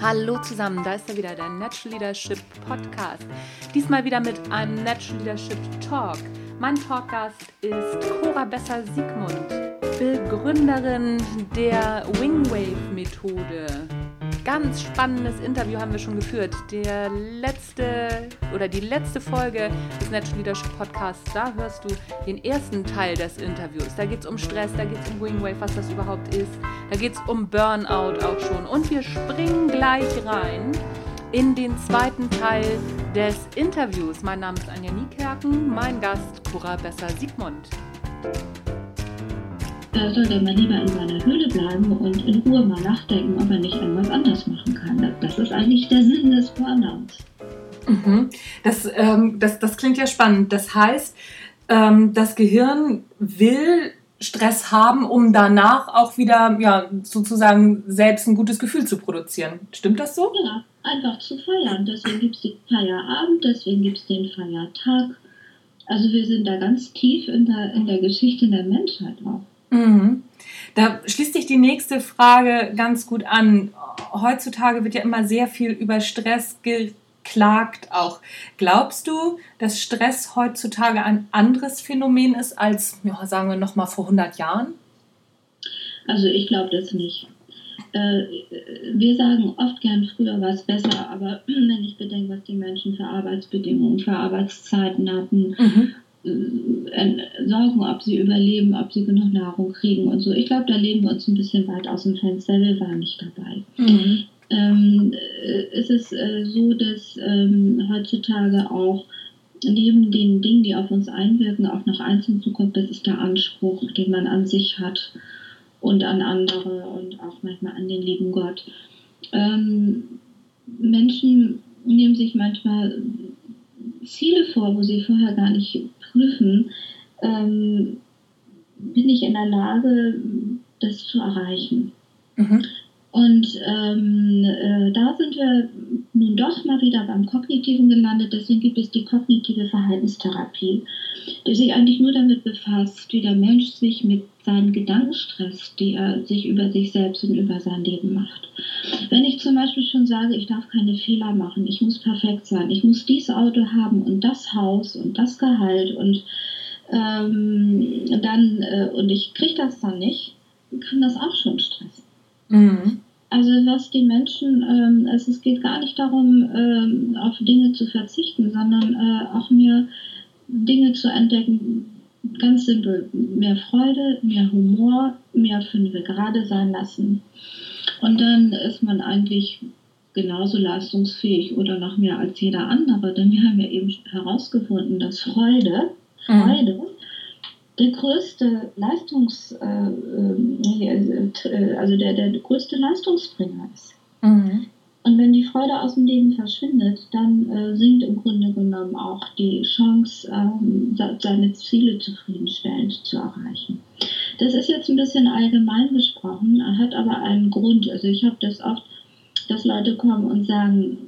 Hallo zusammen, da ist er wieder, der Natural Leadership Podcast. Diesmal wieder mit einem Natural Leadership Talk. Mein Talkgast ist Cora Besser-Siegmund, Begründerin der Wingwave Methode ganz spannendes Interview haben wir schon geführt. Der letzte oder die letzte Folge des Natural Leadership Podcasts, da hörst du den ersten Teil des Interviews. Da geht es um Stress, da geht es um Wingwave, was das überhaupt ist. Da geht es um Burnout auch schon. Und wir springen gleich rein in den zweiten Teil des Interviews. Mein Name ist Anja Niekerken, mein Gast Cora Besser-Siegmund da soll er mal lieber in seiner Höhle bleiben und in Ruhe mal nachdenken, ob er nicht irgendwas anders machen kann. Das ist eigentlich der Sinn des Burnouts. Mhm. Das, ähm, das, das klingt ja spannend. Das heißt, ähm, das Gehirn will Stress haben, um danach auch wieder ja, sozusagen selbst ein gutes Gefühl zu produzieren. Stimmt das so? Ja, einfach zu feiern. Deswegen gibt es den Feierabend, deswegen gibt es den Feiertag. Also wir sind da ganz tief in der, in der Geschichte der Menschheit auch. Mhm. Da schließt sich die nächste Frage ganz gut an. Heutzutage wird ja immer sehr viel über Stress geklagt auch. Glaubst du, dass Stress heutzutage ein anderes Phänomen ist als, ja, sagen wir noch mal vor 100 Jahren? Also ich glaube das nicht. Äh, wir sagen oft gern, früher war es besser, aber wenn ich bedenke, was die Menschen für Arbeitsbedingungen, für Arbeitszeiten hatten mhm. Äh, sorgen, ob sie überleben, ob sie genug Nahrung kriegen und so. Ich glaube, da leben wir uns ein bisschen weit aus dem Fenster. Wir waren nicht dabei. Mhm. Ähm, äh, es ist äh, so, dass ähm, heutzutage auch neben den Dingen, die auf uns einwirken, auch noch eins hinzukommt, das ist der Anspruch, den man an sich hat und an andere und auch manchmal an den lieben Gott. Ähm, Menschen nehmen sich manchmal Ziele vor, wo sie vorher gar nicht prüfen, ähm, bin ich in der Lage, das zu erreichen. Mhm. Und ähm, äh, da sind wir nun doch mal wieder beim Kognitiven gelandet. Deswegen gibt es die kognitive Verhaltenstherapie, die sich eigentlich nur damit befasst, wie der Mensch sich mit seinen Gedanken stresst, die er sich über sich selbst und über sein Leben macht. Wenn ich zum Beispiel schon sage, ich darf keine Fehler machen, ich muss perfekt sein, ich muss dieses Auto haben und das Haus und das Gehalt und ähm, dann äh, und ich kriege das dann nicht, kann das auch schon stressen. Mhm. Also was die Menschen, ähm, also es geht gar nicht darum, ähm, auf Dinge zu verzichten, sondern äh, auch mir Dinge zu entdecken, ganz simpel, mehr Freude, mehr Humor, mehr Fünfe gerade sein lassen. Und dann ist man eigentlich genauso leistungsfähig oder noch mehr als jeder andere, denn wir haben ja eben herausgefunden, dass Freude, mhm. Freude mhm der größte Leistungs, äh, äh, also der, der größte Leistungsbringer ist. Mhm. Und wenn die Freude aus dem Leben verschwindet, dann äh, sinkt im Grunde genommen auch die Chance, ähm, seine Ziele zufriedenstellend zu erreichen. Das ist jetzt ein bisschen allgemein gesprochen, hat aber einen Grund. Also ich habe das oft, dass Leute kommen und sagen,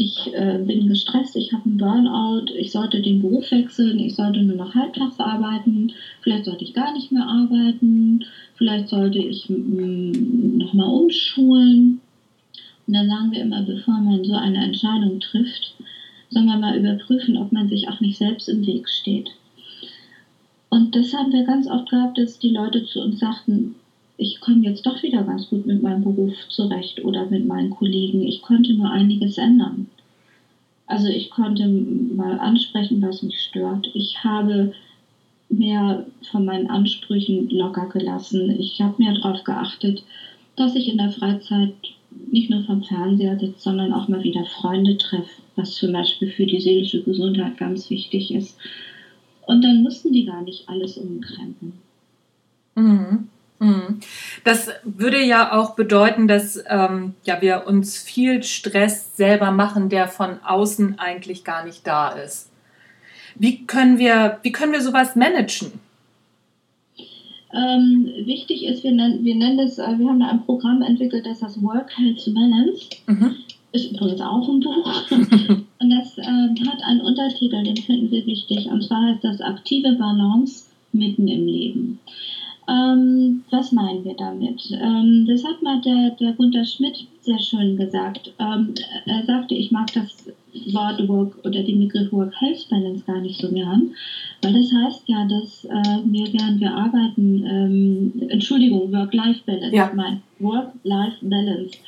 ich äh, bin gestresst, ich habe einen Burnout, ich sollte den Beruf wechseln, ich sollte nur noch halbtags arbeiten, vielleicht sollte ich gar nicht mehr arbeiten, vielleicht sollte ich nochmal umschulen. Und dann sagen wir immer, bevor man so eine Entscheidung trifft, soll man mal überprüfen, ob man sich auch nicht selbst im Weg steht. Und das haben wir ganz oft gehabt, dass die Leute zu uns sagten, ich komme jetzt doch wieder ganz gut mit meinem Beruf zurecht oder mit meinen Kollegen. Ich konnte nur einiges ändern. Also ich konnte mal ansprechen, was mich stört. Ich habe mehr von meinen Ansprüchen locker gelassen. Ich habe mehr darauf geachtet, dass ich in der Freizeit nicht nur vom Fernseher sitze, sondern auch mal wieder Freunde treffe, was zum Beispiel für die seelische Gesundheit ganz wichtig ist. Und dann mussten die gar nicht alles umkrempeln. Mhm. Mhm. Das würde ja auch bedeuten, dass ähm, ja, wir uns viel Stress selber machen, der von außen eigentlich gar nicht da ist. Wie können wir, wie können wir sowas managen? Ähm, wichtig ist, wir nennen, wir nennen das, äh, wir haben da ein Programm entwickelt, das heißt Work Health Balance. Mhm. Ist übrigens auch ein Buch. und das äh, hat einen Untertitel, den finden wir wichtig. Und zwar heißt das aktive Balance mitten im Leben. Ähm, was meinen wir damit? Ähm, das hat mal der, der Gunter Schmidt sehr schön gesagt. Ähm, er sagte, ich mag das Wort Work oder den Begriff Work-Health-Balance gar nicht so gern, weil das heißt ja, dass äh, wir gern, wir arbeiten, ähm, Entschuldigung, Work-Life-Balance, ja. mein Work-Life-Balance,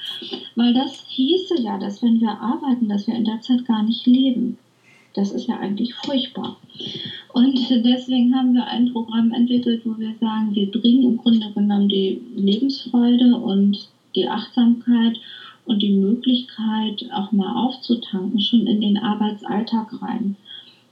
weil das hieße ja, dass wenn wir arbeiten, dass wir in der Zeit gar nicht leben. Das ist ja eigentlich furchtbar. Und deswegen haben wir ein Programm entwickelt, wo wir sagen, wir bringen im Grunde genommen die Lebensfreude und die Achtsamkeit und die Möglichkeit, auch mal aufzutanken, schon in den Arbeitsalltag rein.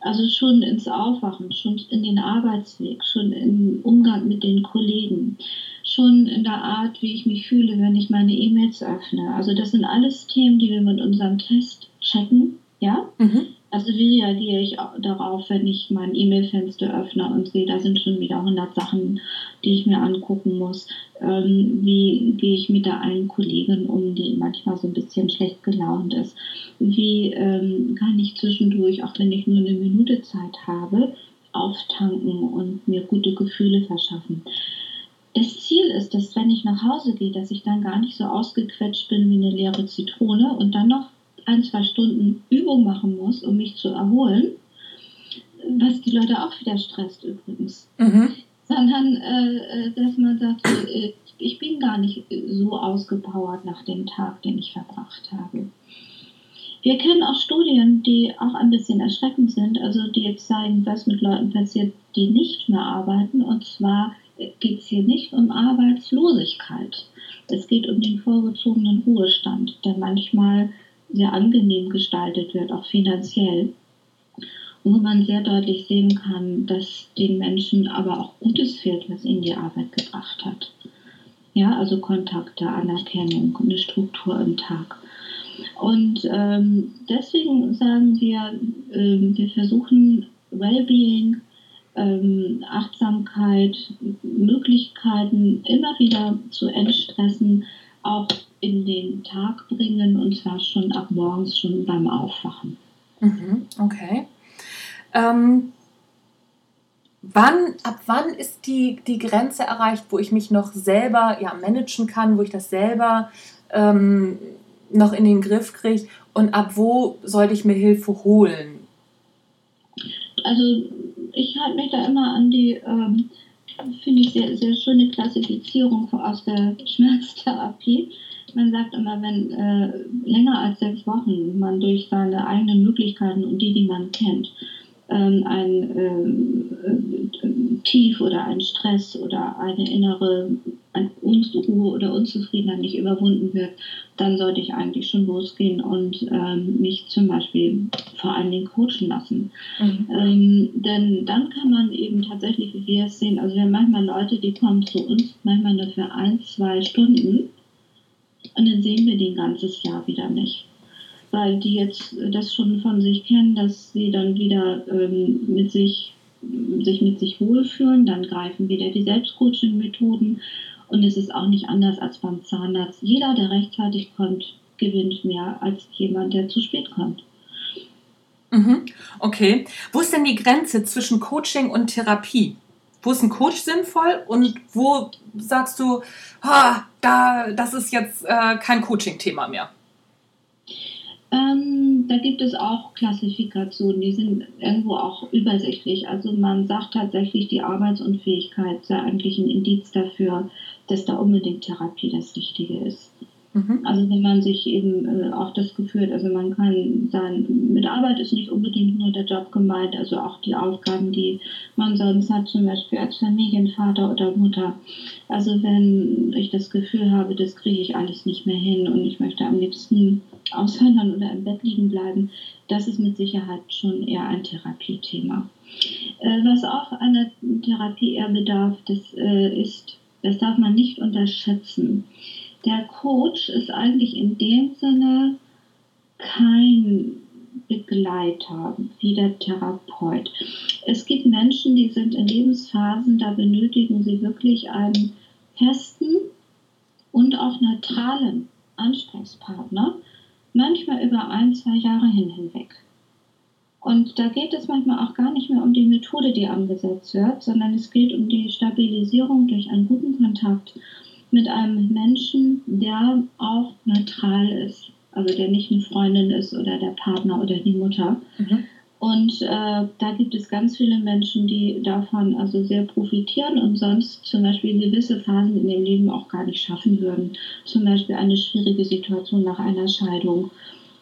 Also schon ins Aufwachen, schon in den Arbeitsweg, schon im Umgang mit den Kollegen, schon in der Art, wie ich mich fühle, wenn ich meine E-Mails öffne. Also das sind alles Themen, die wir mit unserem Test checken, ja. Mhm. Also wie reagiere ich darauf, wenn ich mein E-Mail-Fenster öffne und sehe, da sind schon wieder 100 Sachen, die ich mir angucken muss. Ähm, wie gehe ich mit der einen Kollegin um, die manchmal so ein bisschen schlecht gelaunt ist? Wie ähm, kann ich zwischendurch, auch wenn ich nur eine Minute Zeit habe, auftanken und mir gute Gefühle verschaffen? Das Ziel ist, dass wenn ich nach Hause gehe, dass ich dann gar nicht so ausgequetscht bin wie eine leere Zitrone und dann noch ein, zwei Stunden Übung machen muss, um mich zu erholen, was die Leute auch wieder stresst übrigens. Mhm. Sondern, äh, äh dass man sagt, äh, ich bin gar nicht so ausgepowert nach dem Tag, den ich verbracht habe. Wir kennen auch Studien, die auch ein bisschen erschreckend sind, also die jetzt zeigen, was mit Leuten passiert, die nicht mehr arbeiten. Und zwar geht es hier nicht um Arbeitslosigkeit. Es geht um den vorgezogenen Ruhestand, der manchmal sehr angenehm gestaltet wird, auch finanziell. Und wo man sehr deutlich sehen kann, dass den Menschen aber auch Gutes fehlt, was ihnen die Arbeit gebracht hat. Ja, also Kontakte, Anerkennung, eine Struktur im Tag. Und ähm, deswegen sagen wir, ähm, wir versuchen Wellbeing, ähm, Achtsamkeit, Möglichkeiten immer wieder zu entstressen, auch in den Tag bringen und zwar schon ab morgens, schon beim Aufwachen. Mhm, okay. Ähm, wann, ab wann ist die, die Grenze erreicht, wo ich mich noch selber ja, managen kann, wo ich das selber ähm, noch in den Griff kriege und ab wo sollte ich mir Hilfe holen? Also ich halte mich da immer an die, ähm, finde ich, sehr, sehr schöne Klassifizierung aus der Schmerztherapie man sagt immer, wenn äh, länger als sechs Wochen man durch seine eigenen Möglichkeiten und die, die man kennt, ähm, ein ähm, äh, Tief oder ein Stress oder eine innere ein Unruhe oder Unzufriedenheit nicht überwunden wird, dann sollte ich eigentlich schon losgehen und ähm, mich zum Beispiel vor allen Dingen coachen lassen. Mhm. Ähm, denn dann kann man eben tatsächlich, wie wir es sehen, also wir haben manchmal Leute, die kommen zu uns, manchmal nur für ein, zwei Stunden und dann sehen wir die ein ganzes Jahr wieder nicht. Weil die jetzt das schon von sich kennen, dass sie dann wieder ähm, mit sich, sich mit sich wohlfühlen, dann greifen wieder die Selbstcoaching-Methoden und es ist auch nicht anders als beim Zahnarzt. Jeder, der rechtzeitig kommt, gewinnt mehr als jemand, der zu spät kommt. Mhm. Okay. Wo ist denn die Grenze zwischen Coaching und Therapie? Wo ist ein Coach sinnvoll und wo sagst du, ah, da, das ist jetzt äh, kein Coaching-Thema mehr? Ähm, da gibt es auch Klassifikationen, die sind irgendwo auch übersichtlich. Also man sagt tatsächlich, die Arbeitsunfähigkeit sei eigentlich ein Indiz dafür, dass da unbedingt Therapie das Richtige ist. Mhm. Also wenn man sich eben äh, auch das Gefühl hat, also man kann sein, mit Arbeit ist nicht unbedingt nur der Job gemeint, also auch die Aufgaben, die man sonst hat, zum Beispiel als Familienvater oder Mutter. Also wenn ich das Gefühl habe, das kriege ich alles nicht mehr hin und ich möchte am liebsten aushören oder im Bett liegen bleiben, das ist mit Sicherheit schon eher ein Therapiethema. Äh, was auch einer Therapie eher bedarf, das äh, ist, das darf man nicht unterschätzen der Coach ist eigentlich in dem Sinne kein Begleiter wie der Therapeut. Es gibt Menschen, die sind in Lebensphasen, da benötigen sie wirklich einen festen und auch neutralen Ansprechpartner, manchmal über ein, zwei Jahre hin hinweg. Und da geht es manchmal auch gar nicht mehr um die Methode, die angesetzt wird, sondern es geht um die Stabilisierung durch einen guten Kontakt mit einem Menschen, der auch neutral ist. Also der nicht eine Freundin ist oder der Partner oder die Mutter. Mhm. Und äh, da gibt es ganz viele Menschen, die davon also sehr profitieren und sonst zum Beispiel gewisse Phasen in dem Leben auch gar nicht schaffen würden. Zum Beispiel eine schwierige Situation nach einer Scheidung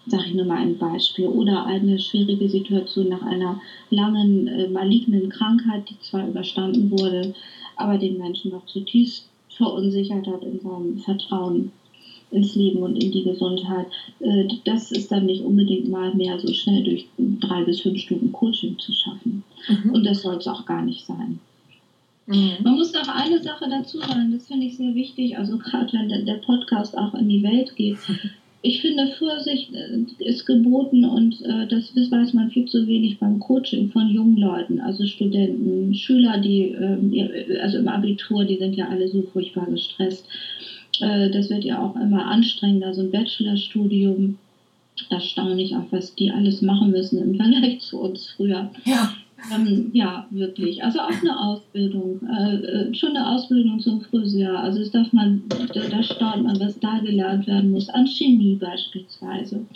sage ich nur mal ein Beispiel, oder eine schwierige Situation nach einer langen äh, malignen Krankheit, die zwar überstanden wurde, aber den Menschen noch zutiefst verunsichert hat in seinem Vertrauen ins Leben und in die Gesundheit. Äh, das ist dann nicht unbedingt mal mehr so schnell durch drei bis fünf Stunden Coaching zu schaffen. Mhm. Und das soll es auch gar nicht sein. Mhm. Man muss noch eine Sache dazu sagen, das finde ich sehr wichtig, also gerade wenn der Podcast auch in die Welt geht, ich finde, Vorsicht äh, ist geboten und äh, das weiß man viel zu wenig beim Coaching von jungen Leuten, also Studenten, Schüler, die, äh, also im Abitur, die sind ja alle so furchtbar gestresst. Äh, das wird ja auch immer anstrengender, so ein Bachelorstudium. Erstaunlich auch, was die alles machen müssen im Vergleich zu uns früher. Ja. Ähm, ja, wirklich. Also auch eine Ausbildung, äh, äh, schon eine Ausbildung zum Friseur. Also das darf man, da, da staunt man, was da gelernt werden muss, an Chemie beispielsweise.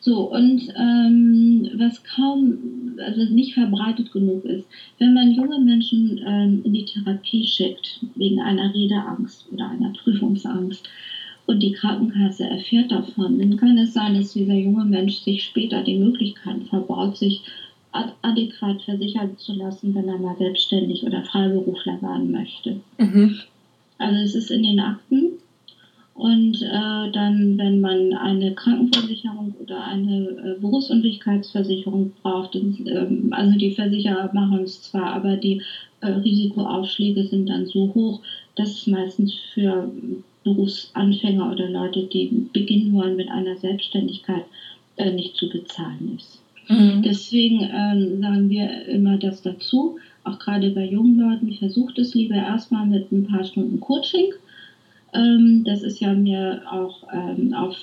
So, und ähm, was kaum, also nicht verbreitet genug ist, wenn man junge Menschen ähm, in die Therapie schickt, wegen einer Redeangst oder einer Prüfungsangst, und die Krankenkasse erfährt davon, dann kann es sein, dass dieser junge Mensch sich später die Möglichkeit verbaut, sich adäquat versichern zu lassen, wenn er mal selbstständig oder Freiberufler werden möchte. Mhm. Also es ist in den Akten und äh, dann, wenn man eine Krankenversicherung oder eine äh, Berufsunfähigkeitsversicherung braucht, und, ähm, also die Versicherer machen es zwar, aber die äh, Risikoaufschläge sind dann so hoch, dass es meistens für Berufsanfänger oder Leute, die beginnen wollen mit einer Selbstständigkeit, äh, nicht zu bezahlen ist. Mhm. Deswegen ähm, sagen wir immer das dazu, auch gerade bei jungen Leuten, versucht es lieber erstmal mit ein paar Stunden Coaching. Ähm, das ist ja mehr auch ähm, auf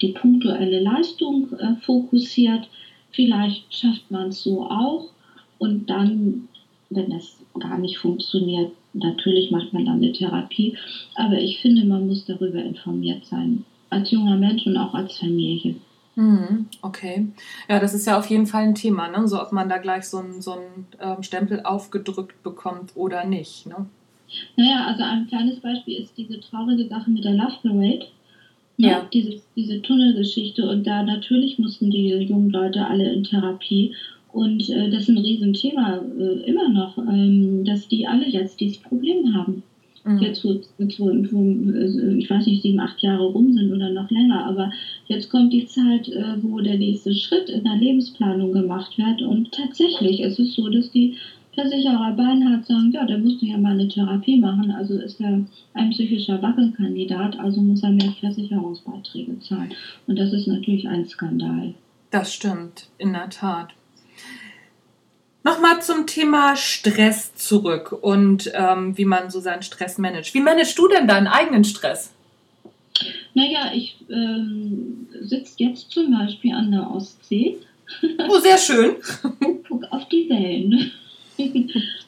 die punktuelle Leistung äh, fokussiert. Vielleicht schafft man es so auch und dann, wenn das gar nicht funktioniert, natürlich macht man dann eine Therapie. Aber ich finde, man muss darüber informiert sein, als junger Mensch und auch als Familie. Mhm, okay. Ja, das ist ja auf jeden Fall ein Thema, ne? so ob man da gleich so einen so ähm, Stempel aufgedrückt bekommt oder nicht. Ne? Naja, also ein kleines Beispiel ist diese traurige Sache mit der Love Parade. Ne? Ja. Diese, diese Tunnelgeschichte. Und da natürlich mussten die jungen Leute alle in Therapie. Und äh, das ist ein Riesenthema äh, immer noch, ähm, dass die alle jetzt dieses Problem haben. Mhm. Jetzt, wo, wo, wo, äh, ich weiß nicht, sieben, acht Jahre rum sind oder noch länger, aber jetzt kommt die Zeit, äh, wo der nächste Schritt in der Lebensplanung gemacht wird. Und tatsächlich ist es so, dass die Versicherer beinhart sagen, ja, der musste ja mal eine Therapie machen, also ist er ein psychischer Wackelkandidat, also muss er mehr Versicherungsbeiträge zahlen. Und das ist natürlich ein Skandal. Das stimmt, in der Tat. Nochmal zum Thema Stress zurück und ähm, wie man so seinen Stress managt. Wie managst du denn deinen eigenen Stress? Naja, ich ähm, sitze jetzt zum Beispiel an der Ostsee. Oh, sehr schön. und guck auf die Wellen.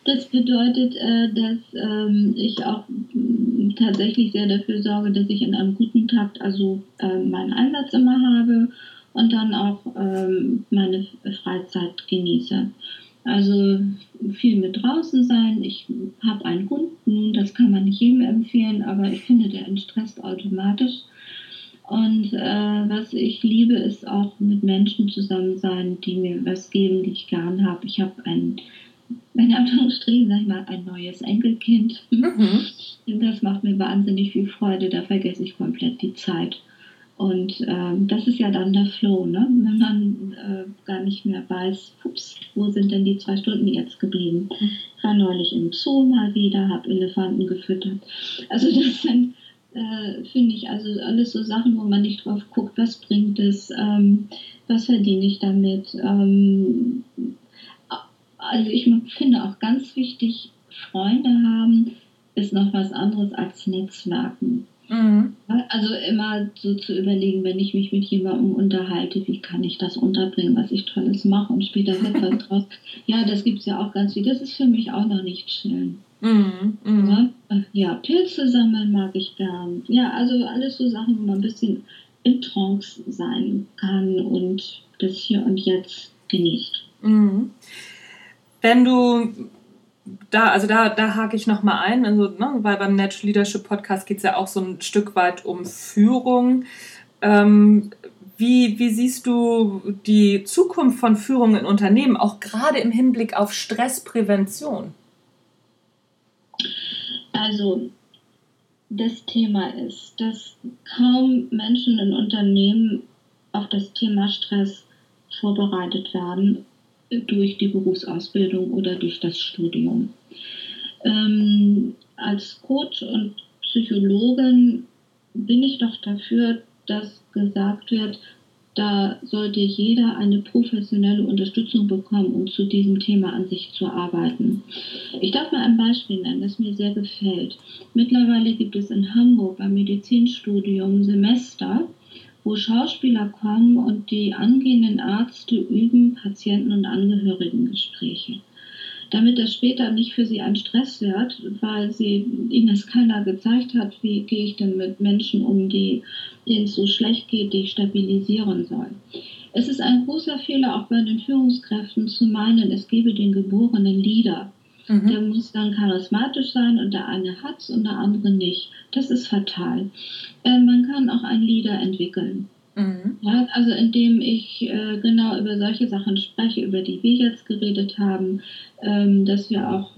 Das bedeutet, äh, dass ähm, ich auch mm, tatsächlich sehr dafür sorge, dass ich in einem guten Takt also äh, meinen Einsatz immer habe und dann auch ähm, meine Freizeit genieße. Also viel mit draußen sein. Ich habe einen Hund, das kann man nicht jedem empfehlen, aber ich finde, der entstresst automatisch. Und äh, was ich liebe, ist auch mit Menschen zusammen sein, die mir was geben, die ich gern habe. Ich habe ein, in Anführungsstrichen, sag ich mal, ein neues Enkelkind. Mhm. Das macht mir wahnsinnig viel Freude, da vergesse ich komplett die Zeit. Und ähm, das ist ja dann der Flow, ne? wenn man äh, gar nicht mehr weiß, ups, wo sind denn die zwei Stunden jetzt geblieben? Ich war neulich im Zoo mal wieder, habe Elefanten gefüttert. Also das sind, äh, finde ich, also alles so Sachen, wo man nicht drauf guckt, was bringt es, ähm, was verdiene ich damit. Ähm, also ich finde auch ganz wichtig, Freunde haben ist noch was anderes als Netzwerken. Mhm. Also immer so zu überlegen, wenn ich mich mit jemandem unterhalte, wie kann ich das unterbringen, was ich Tolles mache und später wird was draus. Ja, das gibt es ja auch ganz viel. Das ist für mich auch noch nicht schön. Mhm. Mhm. Ja? ja, Pilze sammeln mag ich gern. Ja, also alles so Sachen, wo man ein bisschen in Trance sein kann und das hier und jetzt genießt. Mhm. Wenn du da, also da, da hake ich nochmal ein, also, ne, weil beim Natural Leadership Podcast geht es ja auch so ein Stück weit um Führung. Ähm, wie, wie siehst du die Zukunft von Führung in Unternehmen, auch gerade im Hinblick auf Stressprävention? Also, das Thema ist, dass kaum Menschen in Unternehmen auf das Thema Stress vorbereitet werden durch die Berufsausbildung oder durch das Studium. Ähm, als Coach und Psychologin bin ich doch dafür, dass gesagt wird, da sollte jeder eine professionelle Unterstützung bekommen, um zu diesem Thema an sich zu arbeiten. Ich darf mal ein Beispiel nennen, das mir sehr gefällt. Mittlerweile gibt es in Hamburg beim Medizinstudium Semester, wo Schauspieler kommen und die angehenden Ärzte üben Patienten- und Angehörigengespräche. Damit das später nicht für sie ein Stress wird, weil sie, ihnen das keiner gezeigt hat, wie gehe ich denn mit Menschen um, die, denen es so schlecht geht, die ich stabilisieren soll. Es ist ein großer Fehler auch bei den Führungskräften zu meinen, es gebe den geborenen Leader. Mhm. Der muss dann charismatisch sein und der eine hat es und der andere nicht. Das ist fatal. Äh, man kann auch einen Leader entwickeln. Mhm. Ja, also indem ich äh, genau über solche Sachen spreche, über die wir jetzt geredet haben, ähm, dass wir auch,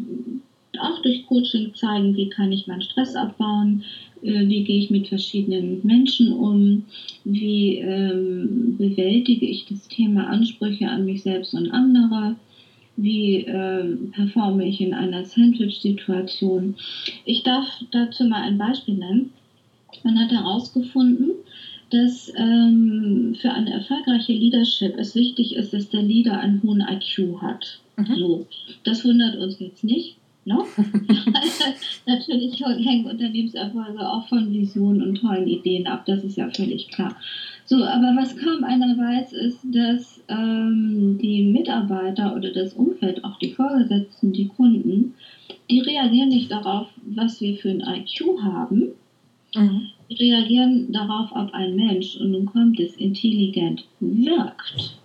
auch durch Coaching zeigen, wie kann ich meinen Stress abbauen, äh, wie gehe ich mit verschiedenen Menschen um, wie ähm, bewältige ich das Thema Ansprüche an mich selbst und andere wie äh, performe ich in einer Sandwich-Situation. Ich darf dazu mal ein Beispiel nennen. Man hat herausgefunden, dass ähm, für eine erfolgreiche Leadership es wichtig ist, dass der Leader einen hohen IQ hat. Mhm. So, das wundert uns jetzt nicht. No? Natürlich hängen Unternehmenserfolge auch von Visionen und tollen Ideen ab, das ist ja völlig klar. So, aber was kaum einer weiß, ist, dass ähm, die Mitarbeiter oder das Umfeld, auch die Vorgesetzten, die Kunden, die reagieren nicht darauf, was wir für ein IQ haben. Mhm. Die reagieren darauf, ob ein Mensch, und nun kommt es, intelligent wirkt.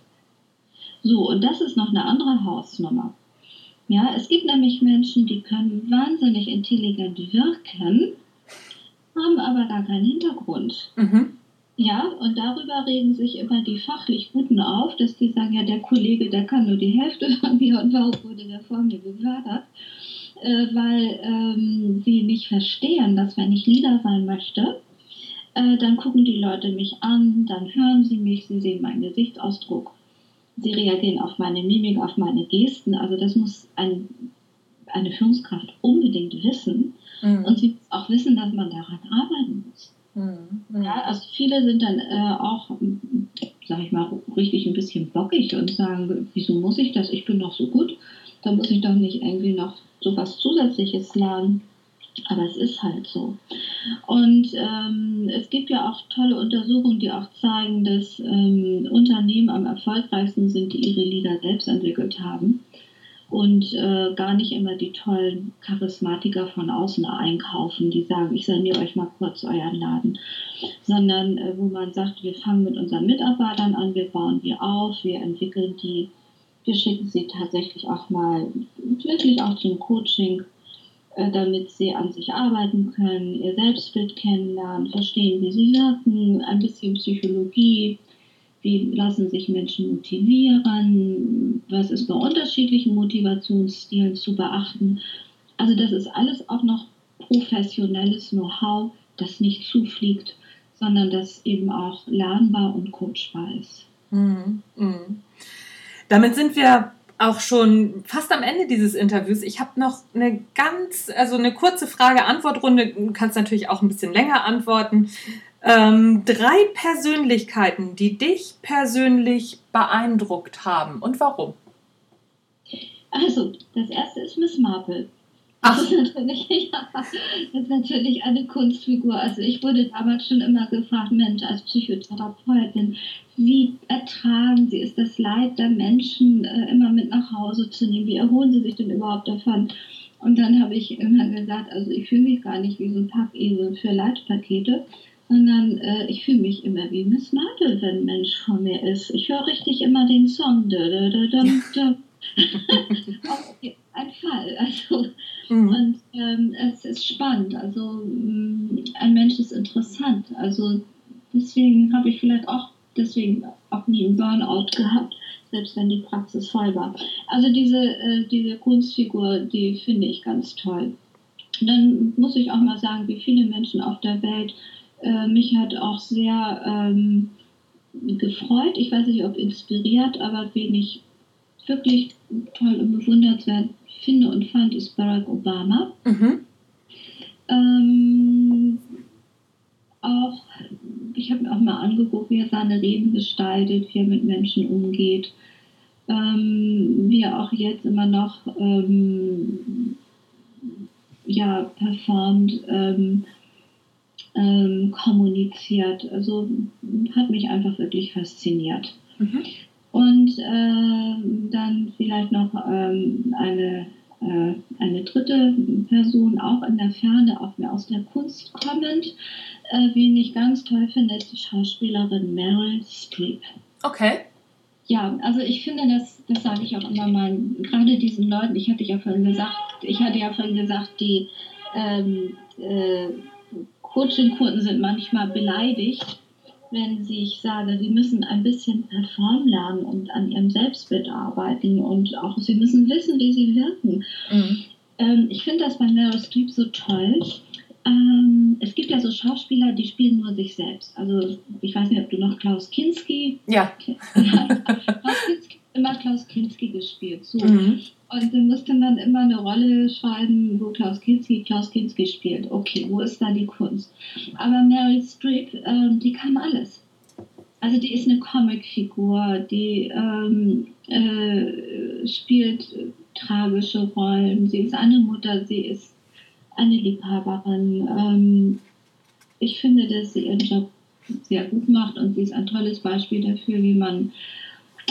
So, und das ist noch eine andere Hausnummer. Ja, es gibt nämlich Menschen, die können wahnsinnig intelligent wirken, haben aber gar keinen Hintergrund. Mhm. Ja, und darüber regen sich immer die fachlich Guten auf, dass die sagen, ja, der Kollege, der kann nur die Hälfte von mir und warum wurde der vor mir gefördert? Äh, weil ähm, sie nicht verstehen, dass wenn ich Leader sein möchte, äh, dann gucken die Leute mich an, dann hören sie mich, sie sehen meinen Gesichtsausdruck, sie reagieren auf meine Mimik, auf meine Gesten. Also das muss ein, eine Führungskraft unbedingt wissen. Mhm. Und sie muss auch wissen, dass man daran arbeiten muss. Mhm. Ja, also viele sind dann äh, auch, sag ich mal, richtig ein bisschen bockig und sagen, wieso muss ich das? Ich bin doch so gut. Da muss ich doch nicht irgendwie noch so was Zusätzliches lernen. Aber es ist halt so. Und ähm, es gibt ja auch tolle Untersuchungen, die auch zeigen, dass ähm, Unternehmen am erfolgreichsten sind, die ihre Lieder selbst entwickelt haben und äh, gar nicht immer die tollen Charismatiker von außen einkaufen, die sagen, ich saniere euch mal kurz euren Laden, sondern äh, wo man sagt, wir fangen mit unseren Mitarbeitern an, wir bauen die auf, wir entwickeln die, wir schicken sie tatsächlich auch mal wirklich auch zum Coaching, äh, damit sie an sich arbeiten können, ihr Selbstbild kennenlernen, verstehen, wie sie wirken, ein bisschen Psychologie, wie lassen sich Menschen motivieren? Was ist bei unterschiedlichen Motivationsstilen zu beachten? Also das ist alles auch noch professionelles Know-how, das nicht zufliegt, sondern das eben auch lernbar und coachbar ist. Mhm. Mhm. Damit sind wir auch schon fast am Ende dieses Interviews. Ich habe noch eine ganz, also eine kurze Frage-Antwort-Runde. Du kannst natürlich auch ein bisschen länger antworten. Ähm, drei Persönlichkeiten, die dich persönlich beeindruckt haben und warum? Also, das erste ist Miss Marple. Das ist, natürlich, ja, das ist natürlich eine Kunstfigur. Also ich wurde damals schon immer gefragt, Mensch, als Psychotherapeutin, wie ertragen Sie es, das Leid der Menschen äh, immer mit nach Hause zu nehmen? Wie erholen Sie sich denn überhaupt davon? Und dann habe ich immer gesagt, also ich fühle mich gar nicht wie so ein Packesel für Leitpakete, sondern äh, ich fühle mich immer wie Miss Marple, wenn ein Mensch vor mir ist. Ich höre richtig immer den Song. Da, da, da, da, da. ein Fall. Also, mhm. Und ähm, es ist spannend. Also mm, ein Mensch ist interessant. Also deswegen habe ich vielleicht auch deswegen auch nie einen Burnout gehabt, selbst wenn die Praxis voll war. Also diese, äh, diese Kunstfigur, die finde ich ganz toll. Und dann muss ich auch mal sagen, wie viele Menschen auf der Welt äh, mich hat auch sehr ähm, gefreut. Ich weiß nicht, ob inspiriert, aber wen ich wirklich toll und bewundernswert finde und fand, ist Barack Obama. Mhm. Ähm, auch, ich habe mir auch mal angeguckt, wie er seine Reden gestaltet, wie er mit Menschen umgeht, ähm, wie er auch jetzt immer noch ähm, ja, performt, ähm, ähm, kommuniziert. Also hat mich einfach wirklich fasziniert. Mhm. Und äh, dann vielleicht noch ähm, eine, äh, eine dritte Person, auch in der Ferne, auch mehr aus der Kunst kommend, äh, wen ich ganz toll finde, ist die Schauspielerin Meryl Streep. Okay. Ja, also ich finde, das, das sage ich auch immer mal, gerade diesen Leuten, ich hatte ja vorhin gesagt, ich hatte ja vorhin gesagt, die ähm, äh, Coaching-Kunden sind manchmal beleidigt, wenn ich sage, sie müssen ein bisschen performen lernen und an ihrem Selbstbild arbeiten und auch sie müssen wissen, wie sie wirken. Mhm. Ähm, ich finde das bei Meryl Streep so toll. Ähm, es gibt ja so Schauspieler, die spielen nur sich selbst. Also ich weiß nicht, ob du noch Klaus Kinski. Ja. Klaus Kinski, immer Klaus Kinski gespielt. So. Mhm. Und dann musste man immer eine Rolle schreiben, wo Klaus Kinski Klaus Kinski spielt. Okay, wo ist da die Kunst? Aber Meryl Streep, äh, die kann alles. Also die ist eine Comicfigur, die ähm, äh, spielt tragische Rollen. Sie ist eine Mutter, sie ist eine Liebhaberin. Ähm, ich finde, dass sie ihren Job sehr gut macht und sie ist ein tolles Beispiel dafür, wie man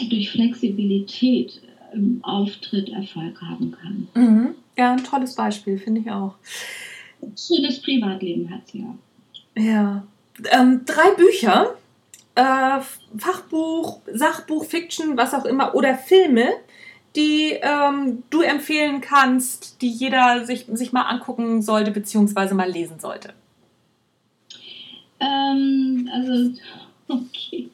durch Flexibilität im Auftritt Erfolg haben kann. Mhm. Ja, ein tolles Beispiel, finde ich auch. Schönes Privatleben hat sie ja. Ja. Ähm, drei Bücher, äh, Fachbuch, Sachbuch, Fiction, was auch immer, oder Filme, die ähm, du empfehlen kannst, die jeder sich, sich mal angucken sollte, beziehungsweise mal lesen sollte? Ähm, also, okay.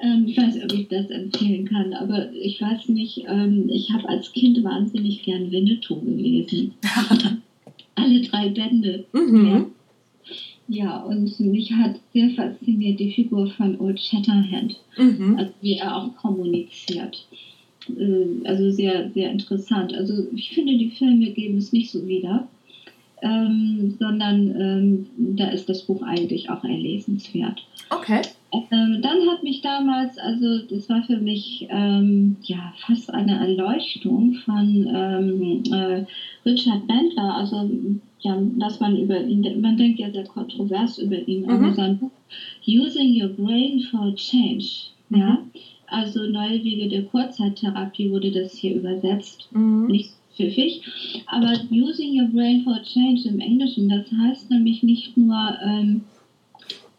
Ähm, ich weiß nicht, ob ich das empfehlen kann, aber ich weiß nicht, ähm, ich habe als Kind wahnsinnig gern Winnetou gelesen. Alle drei Bände. Mhm. Ja. ja. und mich hat sehr fasziniert die Figur von Old Shatterhand, mhm. also wie er auch kommuniziert. Äh, also sehr, sehr interessant. Also ich finde, die Filme geben es nicht so wieder. Ähm, sondern ähm, da ist das Buch eigentlich auch erlesenswert. Okay. Ähm, dann hat mich damals, also das war für mich ähm, ja fast eine Erleuchtung von ähm, äh, Richard Bandler, also ja, dass man über ihn, man denkt ja sehr kontrovers über ihn, mhm. aber sein Buch Using Your Brain for Change, mhm. ja, also Neue Wege der Kurzzeittherapie wurde das hier übersetzt, mhm. nicht pfiffig, aber Using Your Brain for Change im Englischen, das heißt nämlich nicht nur ähm,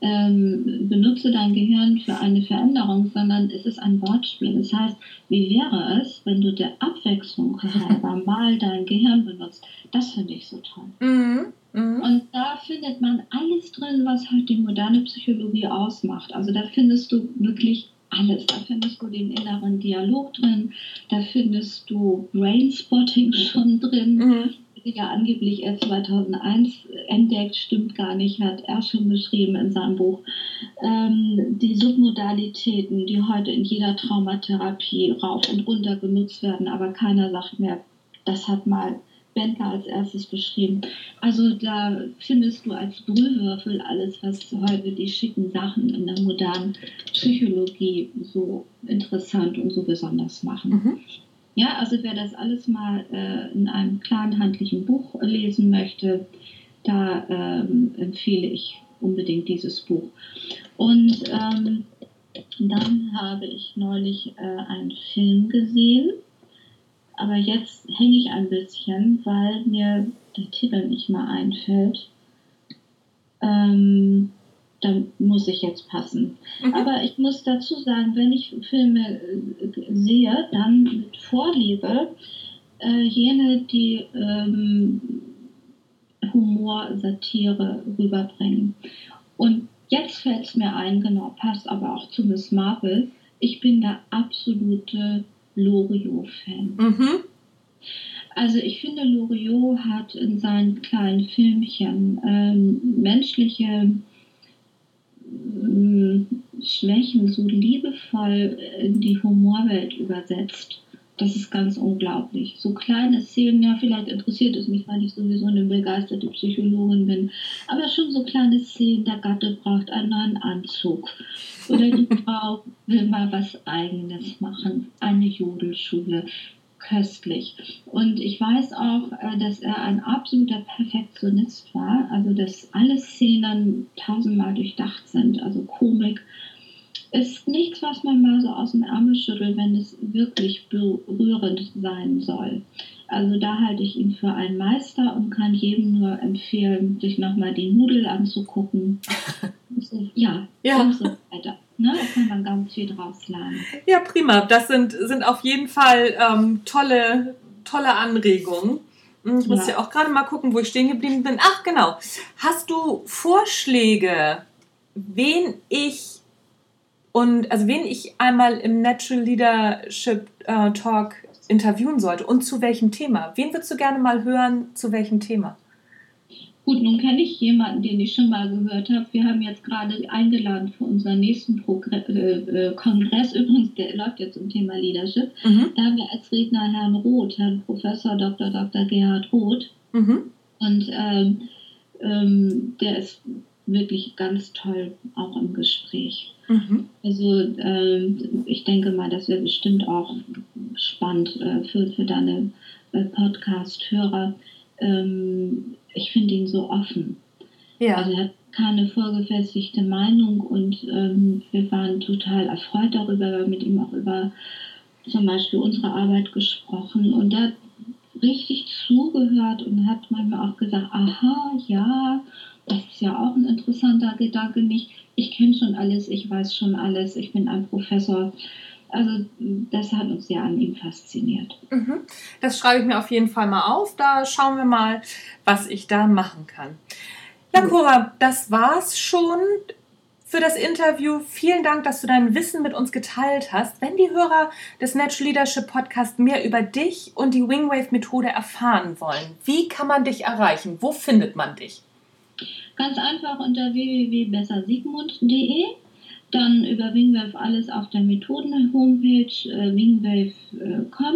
ähm, benutze dein Gehirn für eine Veränderung, sondern es ist ein Wortspiel. Das heißt, wie wäre es, wenn du der Abwechslung halber mal dein Gehirn benutzt? Das finde ich so toll. Mhm. Mhm. Und da findet man alles drin, was halt die moderne Psychologie ausmacht. Also da findest du wirklich alles. Da findest du den inneren Dialog drin, da findest du Brainspotting schon drin. Mhm ja angeblich erst 2001 entdeckt, stimmt gar nicht, hat er schon beschrieben in seinem Buch. Ähm, die Submodalitäten, die heute in jeder Traumatherapie rauf und runter genutzt werden, aber keiner sagt mehr, das hat mal Bentler als erstes beschrieben. Also da findest du als Brühwürfel alles, was heute die schicken Sachen in der modernen Psychologie so interessant und so besonders machen. Mhm. Ja, also wer das alles mal äh, in einem klaren handlichen Buch lesen möchte, da ähm, empfehle ich unbedingt dieses Buch. Und ähm, dann habe ich neulich äh, einen Film gesehen, aber jetzt hänge ich ein bisschen, weil mir der Titel nicht mal einfällt. Ähm, dann muss ich jetzt passen. Mhm. Aber ich muss dazu sagen, wenn ich Filme äh, sehe, dann mit Vorliebe äh, jene, die ähm, Humor, Satire rüberbringen. Und jetzt fällt es mir ein, genau, passt aber auch zu Miss Marple. Ich bin der absolute Loriot-Fan. Mhm. Also ich finde, Loriot hat in seinen kleinen Filmchen ähm, menschliche Schwächen so liebevoll in die Humorwelt übersetzt. Das ist ganz unglaublich. So kleine Szenen, ja, vielleicht interessiert es mich, weil ich sowieso eine begeisterte Psychologin bin, aber schon so kleine Szenen, der Gatte braucht einen neuen Anzug. Oder die Frau will mal was Eigenes machen, eine Jodelschule köstlich. Und ich weiß auch, äh, dass er ein absoluter Perfektionist war, also dass alle Szenen tausendmal durchdacht sind, also Komik ist nichts, was man mal so aus dem Ärmel schüttelt, wenn es wirklich berührend sein soll. Also da halte ich ihn für einen Meister und kann jedem nur empfehlen, sich nochmal die Nudel anzugucken. ja, ja. so weiter. Ne? Da kann man ganz viel draus lernen. Ja, prima. Das sind, sind auf jeden Fall ähm, tolle, tolle Anregungen. Hm, ich muss ja. ja auch gerade mal gucken, wo ich stehen geblieben bin. Ach, genau. Hast du Vorschläge, wen ich und also wen ich einmal im Natural Leadership äh, Talk interviewen sollte und zu welchem Thema? Wen würdest du gerne mal hören, zu welchem Thema? Gut, nun kenne ich jemanden, den ich schon mal gehört habe. Wir haben jetzt gerade eingeladen für unseren nächsten Progr äh, äh, Kongress, übrigens, der läuft jetzt zum Thema Leadership. Mhm. Da haben wir als Redner Herrn Roth, Herrn Professor Dr. Dr. Gerhard Roth. Mhm. Und ähm, ähm, der ist wirklich ganz toll auch im Gespräch. Mhm. Also äh, ich denke mal, das wäre bestimmt auch spannend äh, für, für deine äh, Podcast-Hörer. Ähm, ich finde ihn so offen. Ja. Also er hat keine vorgefestigte Meinung und ähm, wir waren total erfreut darüber, wir haben mit ihm auch über zum Beispiel unsere Arbeit gesprochen und er hat richtig zugehört und hat manchmal auch gesagt, aha, ja, das ist ja auch ein interessanter Gedanke, nicht, ich kenne schon alles, ich weiß schon alles, ich bin ein Professor. Also das hat uns sehr an ihm fasziniert. Mhm. Das schreibe ich mir auf jeden Fall mal auf. Da schauen wir mal, was ich da machen kann. Ja, Cora, das war's schon für das Interview. Vielen Dank, dass du dein Wissen mit uns geteilt hast. Wenn die Hörer des Natural Leadership Podcast mehr über dich und die Wingwave Methode erfahren wollen, wie kann man dich erreichen? Wo findet man dich? Ganz einfach unter www.bessersiegmund.de. Dann über Wingwave alles auf der Methoden-Homepage äh, wingwave.com.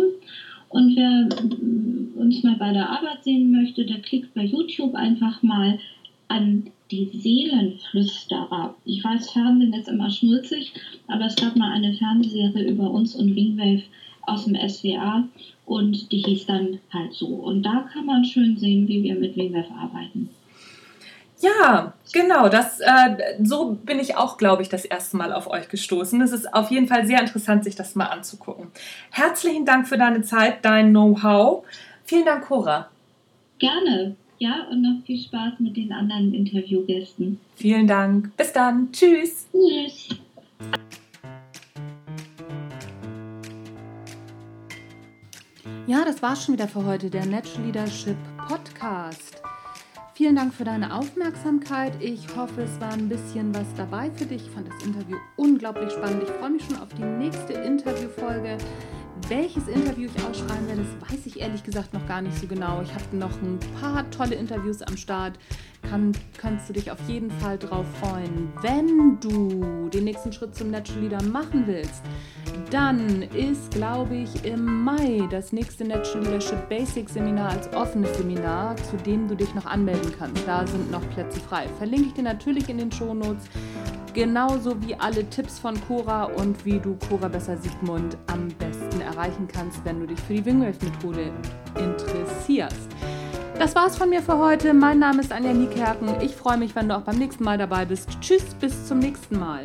Und wer äh, uns mal bei der Arbeit sehen möchte, der klickt bei YouTube einfach mal an die Seelenflüsterer. Ich weiß, Fernsehen ist immer schnulzig, aber es gab mal eine Fernsehserie über uns und Wingwave aus dem SWA und die hieß dann halt so. Und da kann man schön sehen, wie wir mit Wingwave arbeiten. Ja, genau. Das, äh, so bin ich auch, glaube ich, das erste Mal auf euch gestoßen. Es ist auf jeden Fall sehr interessant, sich das mal anzugucken. Herzlichen Dank für deine Zeit, dein Know-how. Vielen Dank, Cora. Gerne. Ja, und noch viel Spaß mit den anderen Interviewgästen. Vielen Dank. Bis dann. Tschüss. Tschüss. Ja, das war's schon wieder für heute, der Natural Leadership Podcast. Vielen Dank für deine Aufmerksamkeit. Ich hoffe, es war ein bisschen was dabei für dich. Ich fand das Interview unglaublich spannend. Ich freue mich schon auf die nächste Interviewfolge. Welches Interview ich ausschreiben werde, das weiß ich ehrlich gesagt noch gar nicht so genau. Ich habe noch ein paar tolle Interviews am Start. Kann, kannst du dich auf jeden Fall drauf freuen. Wenn du den nächsten Schritt zum Natural Leader machen willst, dann ist, glaube ich, im Mai das nächste Natural Leadership Basics Seminar als offenes Seminar, zu dem du dich noch anmelden kannst. Da sind noch Plätze frei. Verlinke ich dir natürlich in den Show Notes. Genauso wie alle Tipps von Cora und wie du Cora Besser Sigmund am besten erreichen kannst, wenn du dich für die Wingwave-Methode interessierst. Das war's von mir für heute. Mein Name ist Anja Niekerken. Ich freue mich, wenn du auch beim nächsten Mal dabei bist. Tschüss, bis zum nächsten Mal.